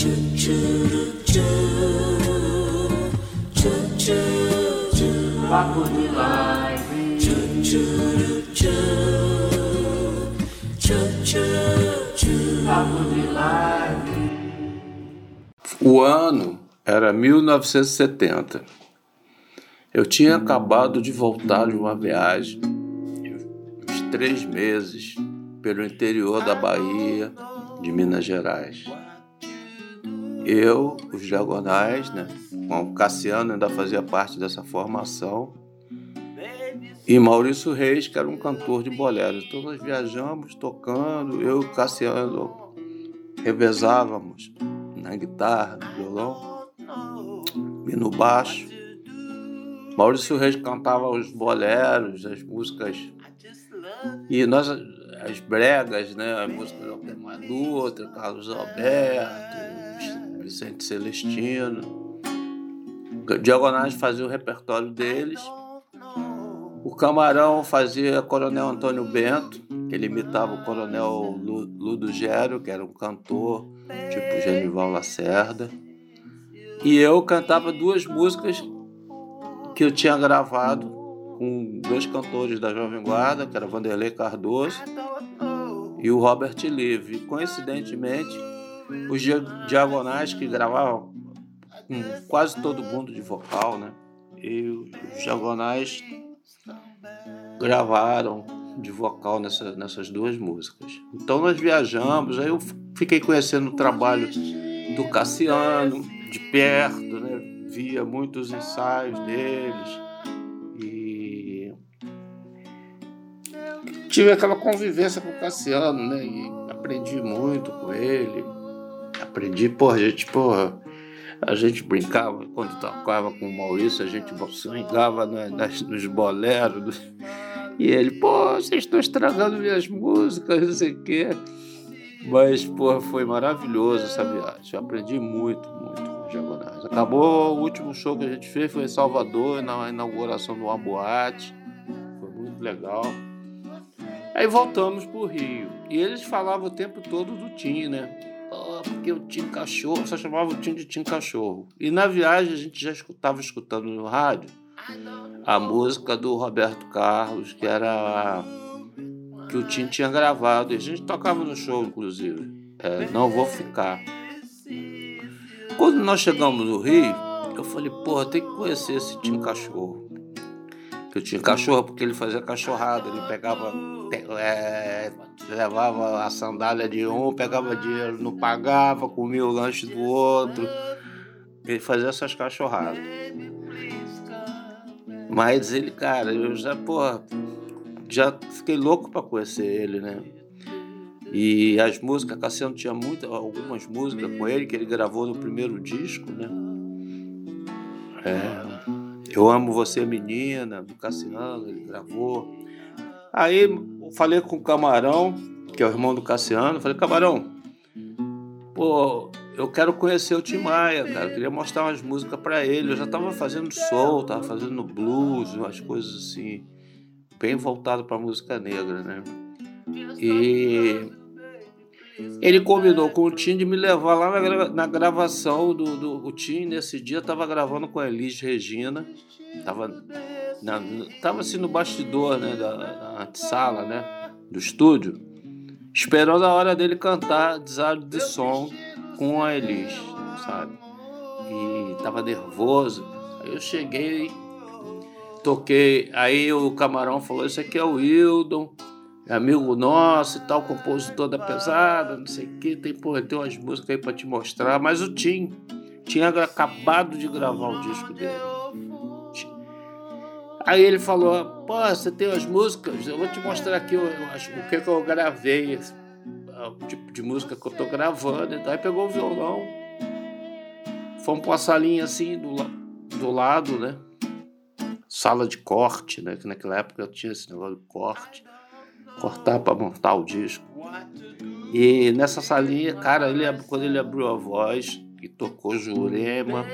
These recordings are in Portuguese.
De de. O ano era 1970. Eu tinha acabado de voltar de uma viagem, uns três meses, pelo interior da Bahia, de Minas Gerais. Eu, os diagonais, né? O Cassiano ainda fazia parte dessa formação. E Maurício Reis, que era um cantor de boleros. Então nós viajamos tocando, eu e o Cassiano revezávamos na guitarra, no violão e no baixo. Maurício Reis cantava os boleros, as músicas e nós as bregas, né, as músicas do Dutra, Carlos Alberto, Vicente Celestino. Diagonais fazia o repertório deles. O Camarão fazia Coronel Antônio Bento, ele imitava o Coronel Ludo Gério, que era um cantor, tipo Genival Lacerda. E eu cantava duas músicas que eu tinha gravado com dois cantores da Jovem Guarda, que era Vanderlei Cardoso e o Robert Live. Coincidentemente, os diagonais que gravavam com quase todo mundo de vocal, né? E os diagonais gravaram de vocal nessa, nessas duas músicas. Então nós viajamos, aí eu fiquei conhecendo o trabalho do Cassiano de perto, né? Via muitos ensaios deles e tive aquela convivência com o Cassiano, né? E aprendi muito com ele. Aprendi, porra, a gente, porra, a gente brincava quando tocava com o Maurício, a gente swingava nas, nos boleros. E ele, pô, vocês estão estragando minhas músicas, não sei o quê. Mas, pô, foi maravilhoso essa viagem. Eu aprendi muito, muito com os Diagonais. Acabou o último show que a gente fez, foi em Salvador, na inauguração do uma boate. Foi muito legal. Aí voltamos pro Rio. E eles falavam o tempo todo do Tim, né? Oh, porque o Tim Cachorro, só chamava o Tim de Tim Cachorro. E na viagem a gente já estava escutando no rádio a música do Roberto Carlos, que era que o Tim tinha gravado. E a gente tocava no show, inclusive. É, não vou ficar. Quando nós chegamos no Rio, eu falei, porra, tem que conhecer esse Tim Cachorro. Eu tinha cachorro porque ele fazia cachorrada, ele pegava, é, levava a sandália de um, pegava dinheiro, não pagava, comia o lanche do outro. Ele fazia essas cachorradas. Mas ele, cara, eu já, porra, já fiquei louco para conhecer ele, né? E as músicas, Cassiano tinha muitas, algumas músicas com ele que ele gravou no primeiro disco, né? É, eu amo você, menina, do Cassiano, ele gravou. Aí falei com o Camarão, que é o irmão do Cassiano, falei, Camarão, pô, eu quero conhecer o Tim Maia, cara. Eu queria mostrar umas músicas para ele. Eu já tava fazendo soul, tava fazendo blues, umas coisas assim, bem voltado para música negra, né? E ele combinou com o Tim de me levar lá na, na gravação do, do o Tim. Nesse dia tava gravando com a Elis Regina, tava, na, tava assim no bastidor, né, da, da sala, né, do estúdio, esperando a hora dele cantar Desário de Som com a Elis, sabe? E tava nervoso. Aí eu cheguei, toquei. Aí o camarão falou: Isso aqui é o Wildon, amigo nosso e tal, compositor da pesada, não sei o que. Tem, tem umas músicas aí pra te mostrar. Mas o Tim tinha acabado de gravar o disco dele. Aí ele falou: Pô, você tem as músicas? Eu vou te mostrar aqui o, o que, que eu gravei o tipo de música que eu tô gravando. Então, aí pegou o violão, fomos pra uma salinha assim do, do lado, né? Sala de corte, né? Que naquela época tinha esse negócio de corte. Cortar para montar o disco. E nessa salinha, cara, ele, quando ele abriu a voz e tocou Jurema,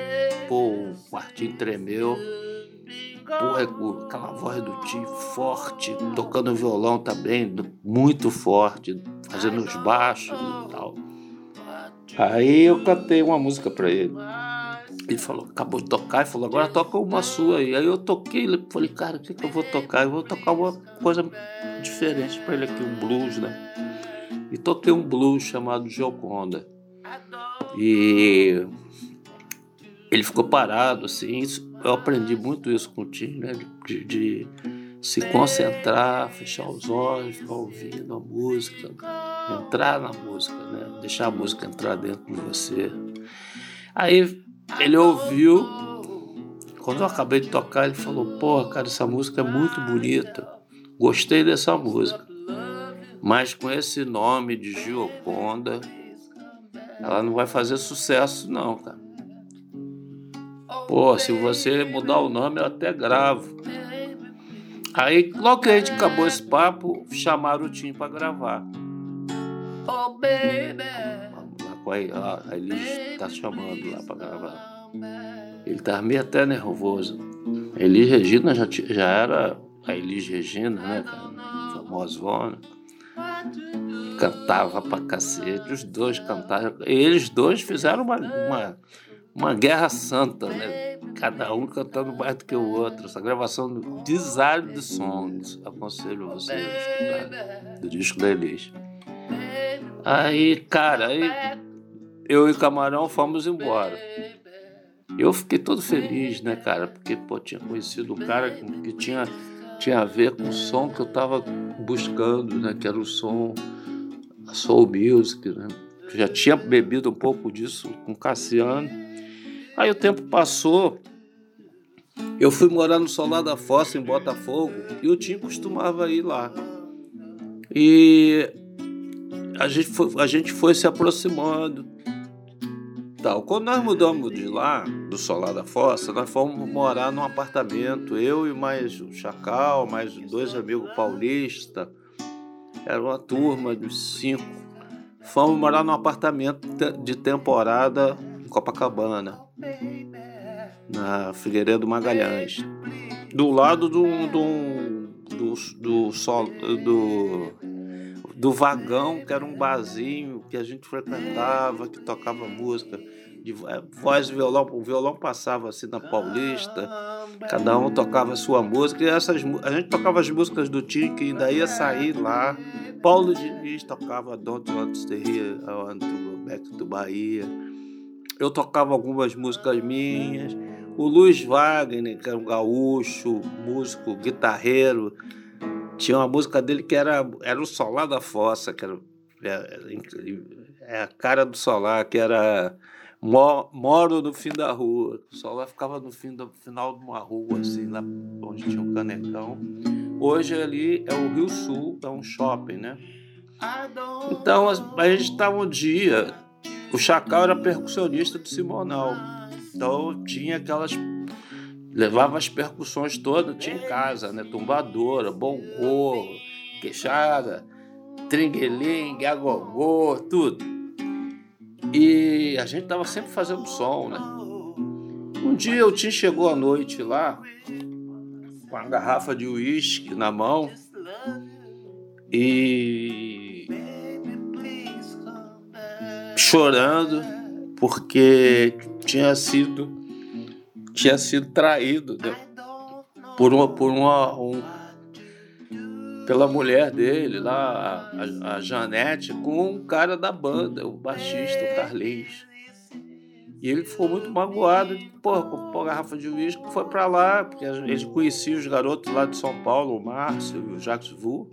pô, o quartinho tremeu. Pô, é aquela voz do Tim forte, tocando violão também, muito forte, fazendo os baixos e tal. Aí eu cantei uma música para ele. Ele falou, acabou de tocar e falou, agora toca uma sua aí. Aí eu toquei, falei, cara, o que, que eu vou tocar? Eu vou tocar uma coisa diferente para ele aqui, um blues, né? E toquei um blues chamado Gioconda. E ele ficou parado, assim. Eu aprendi muito isso com o Tim, né? De, de, se concentrar, fechar os olhos, ficar ouvindo a música, entrar na música, né? Deixar a música entrar dentro de você. Aí ele ouviu, quando eu acabei de tocar, ele falou: Pô, cara, essa música é muito bonita, gostei dessa música, mas com esse nome de Gioconda, ela não vai fazer sucesso, não, cara. Pô, se você mudar o nome, eu até gravo. Aí, logo que a gente acabou esse papo, chamaram o Tim para gravar. Oh, baby. Aí, ó, a Elis tá chamando lá para gravar. Ele tá meio até nervoso. A Elis Regina já, já era a Elis Regina, né, cara? Famosona. Cantava pra cacete, os dois cantaram. Eles dois fizeram uma, uma, uma guerra santa, né? Cada um cantando mais do que o outro. Essa gravação do Desire de Songs, aconselho vocês a escutar, do disco da Elis. Aí, cara, aí eu e o Camarão fomos embora. Eu fiquei todo feliz, né, cara? Porque, pô, tinha conhecido um cara que tinha, tinha a ver com o som que eu tava buscando, né? Que era o som a soul music, né? Eu já tinha bebido um pouco disso com Cassiano. Aí o tempo passou, eu fui morar no Solar da Fossa, em Botafogo, e o Tim costumava ir lá. E a gente foi, a gente foi se aproximando tal. Quando nós mudamos de lá, do Solar da Fossa, nós fomos morar num apartamento, eu e mais o Chacal, mais dois amigos paulistas. Era uma turma de cinco. Fomos morar num apartamento de temporada em Copacabana, na Figueiredo Magalhães. Do lado do, do, do, do, sol, do do vagão, que era um barzinho que a gente frequentava, que tocava música de é, voz violão, o violão passava assim na Paulista, cada um tocava a sua música, e essas, a gente tocava as músicas do Tim, que ainda ia sair lá. Paulo Diniz tocava Don't Want to Here, I Back to Bahia. Eu tocava algumas músicas minhas. O Luiz Wagner, que era um gaúcho, músico, guitarreiro, tinha uma música dele que era, era o Solar da Fossa, que era, é, é a cara do Solar, que era Moro no fim da rua. O Solar ficava no fim do final de uma rua, assim, lá onde tinha um canecão. Hoje ali é o Rio Sul, é um shopping, né? Então a gente estava um dia. O Chacal era percussionista do Simonal. Então tinha aquelas levava as percussões todas, tinha em casa, né? Tumbadora, bongô, queixada, tringuelingue, agogô, tudo. E a gente tava sempre fazendo som, né? Um dia o Tim chegou à noite lá, com a garrafa de uísque na mão, e chorando porque tinha sido tinha sido traído né? por uma, por uma um, pela mulher dele lá, a, a Janete, com um cara da banda, o baixista, o Carlinhos. E ele ficou muito magoado, porra, comprou a garrafa de uísque, foi para lá, porque ele conhecia os garotos lá de São Paulo, o Márcio e o Jacques Vu.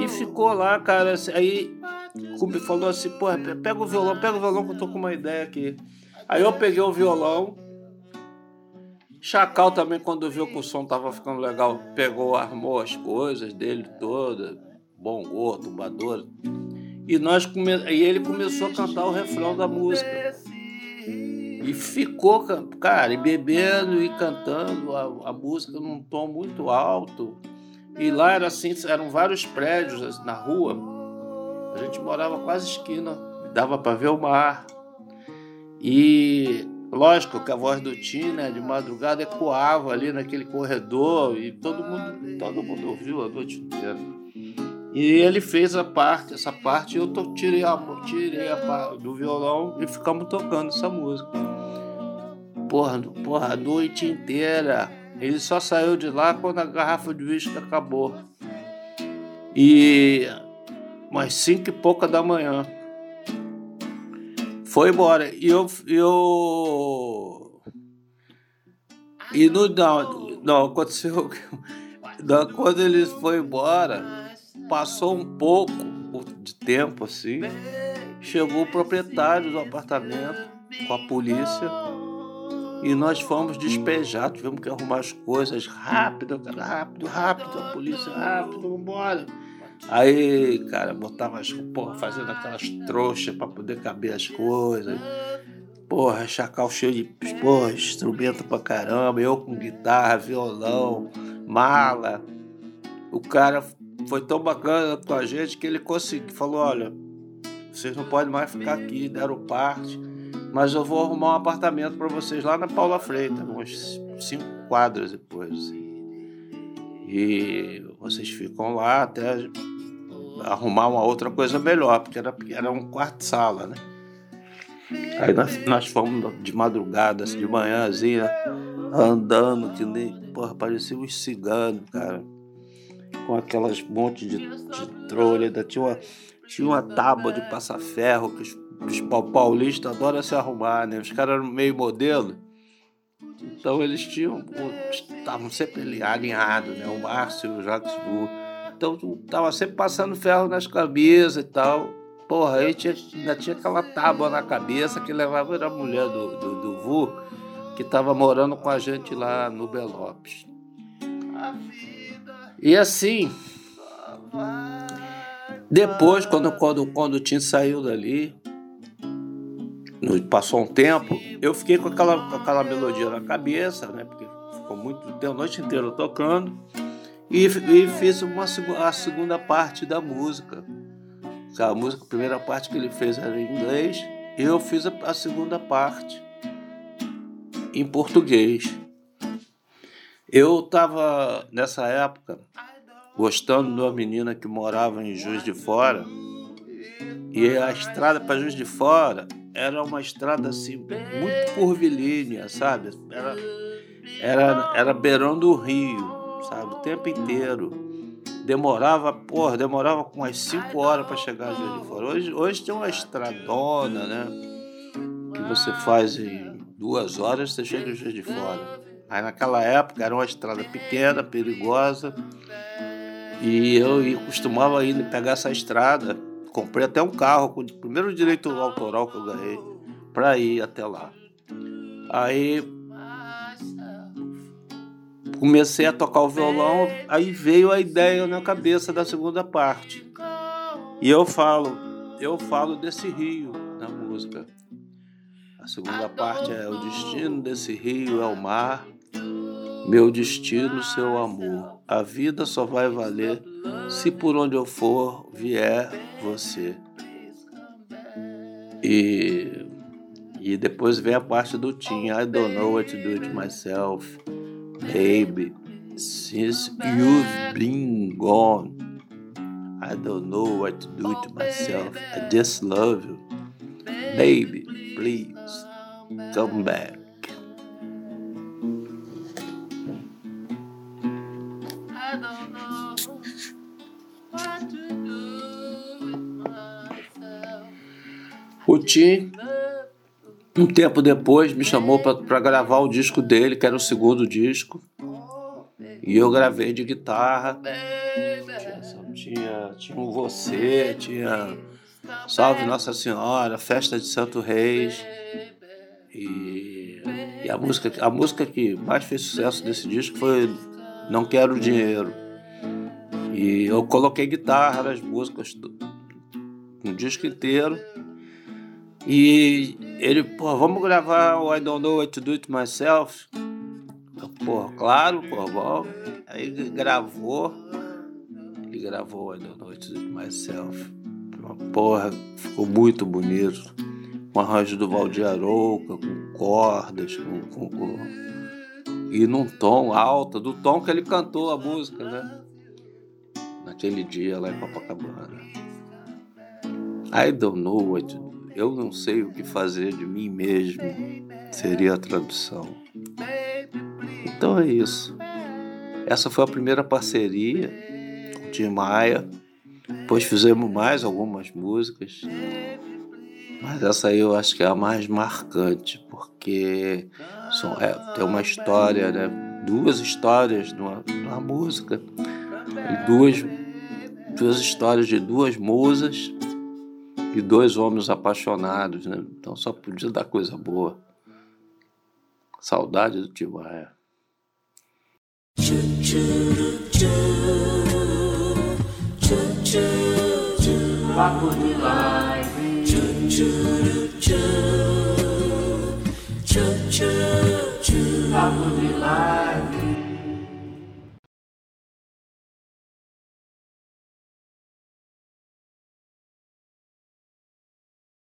E ficou lá, cara, assim, aí me falou assim, porra, pega o violão, pega o violão que eu tô com uma ideia aqui. Aí eu peguei o violão, Chacal também, quando viu que o som tava ficando legal, pegou, armou as coisas dele todas, bongô, tumbador. E, nós come... e ele começou a cantar o refrão da música. E ficou, cara, e bebendo e cantando a, a música num tom muito alto. E lá era assim, eram vários prédios assim, na rua. A gente morava quase esquina, dava para ver o mar. E Lógico que a voz do Tim, né, de madrugada ecoava ali naquele corredor e todo mundo, todo mundo ouviu a noite inteira. E ele fez a parte, essa parte, eu to, tirei, a, tirei a parte do violão e ficamos tocando essa música. Porra, porra, a noite inteira. Ele só saiu de lá quando a garrafa de uísque acabou. E umas cinco e pouca da manhã. Foi embora. E eu. eu... E no. Não, não aconteceu. Não, quando ele foi embora Passou um pouco de tempo assim, chegou o proprietário do apartamento com a polícia e nós fomos despejados. Tivemos que arrumar as coisas rápido, rápido, rápido. A polícia, rápido, vambora. Aí, cara, botava as porra, fazendo aquelas trouxas para poder caber as coisas. Porra, chacal cheio de porra, instrumento pra caramba. Eu com guitarra, violão, mala. O cara foi tão bacana com a gente que ele conseguiu, falou, olha, vocês não podem mais ficar aqui, deram parte, mas eu vou arrumar um apartamento para vocês lá na Paula Freitas, uns cinco quadras depois. Assim. E vocês ficam lá até arrumar uma outra coisa melhor, porque era, era um quarto-sala, né? Aí nós, nós fomos de madrugada, assim, de manhãzinha, andando, que nem, porra, parecia uns ciganos, cara com aquelas montes de, de trolha, ainda tinha uma, tinha uma tábua de passar ferro que os, os paulistas adoram se arrumar, né? Os caras eram meio modelo. Então eles tinham, estavam sempre ali alinhados, né? O Márcio e o Jacques Vu. Então tava sempre passando ferro nas cabeças e tal. Porra, aí tinha, ainda tinha aquela tábua na cabeça que levava era a mulher do, do, do Vu, que estava morando com a gente lá no Belopes. E assim, depois, quando, quando, quando o Tim saiu dali, passou um tempo, eu fiquei com aquela, com aquela melodia na cabeça, né? Porque ficou muito deu a noite inteira tocando. E, e fiz uma, a segunda parte da música. A música, a primeira parte que ele fez era em inglês, e eu fiz a, a segunda parte em português. Eu estava, nessa época, gostando de uma menina que morava em Juiz de Fora. E a estrada para Juiz de Fora era uma estrada assim, muito curvilínea, sabe? Era, era, era beirão do rio, sabe? O tempo inteiro. Demorava, porra, demorava com umas 5 horas para chegar a Juiz de Fora. Hoje, hoje tem uma estradona, né? Que você faz em duas horas, você chega Juiz de Fora. Aí naquela época era uma estrada pequena, perigosa. E eu costumava ir pegar essa estrada. Comprei até um carro com o primeiro direito autoral que eu ganhei para ir até lá. Aí comecei a tocar o violão, aí veio a ideia na cabeça da segunda parte. E eu falo, eu falo desse rio na música. A segunda parte é o destino desse rio é o mar. Meu destino, seu amor. A vida só vai valer se por onde eu for vier você. E, e depois vem a parte do Tim. I don't know what to do it myself. Baby, since you've been gone. I don't know what to do it myself. I just love you. Baby, please come back. O Tim, um tempo depois, me chamou para gravar o disco dele, que era o segundo disco. E eu gravei de guitarra. Tinha, tinha, um Você, tinha Salve Nossa Senhora, Festa de Santo Reis. E, e, a, música, a música que mais fez sucesso desse disco foi Não Quero Dinheiro. E eu coloquei guitarra nas músicas, um disco inteiro. E ele, pô, vamos gravar o I Don't Know What to Do It Myself? Pô, claro, pô, bom. Aí ele gravou, ele gravou o I Don't Know What to Do It Myself. Porra, ficou muito bonito. Com arranjo do Valdir Arouca, com cordas, com, com, com, e num tom alto, do tom que ele cantou a música, né? naquele dia lá em Copacabana. I don't know what to do. Eu não sei o que fazer de mim mesmo. Seria a tradução. Então é isso. Essa foi a primeira parceria com o Tim Maia. Depois fizemos mais algumas músicas. Mas essa aí eu acho que é a mais marcante, porque são, é, tem uma história, né? duas histórias numa, numa música, duas, duas histórias de duas musas e dois homens apaixonados, né? Então só podia dar coisa boa. Saudade do Tibaia. Papo de live. Papo de live.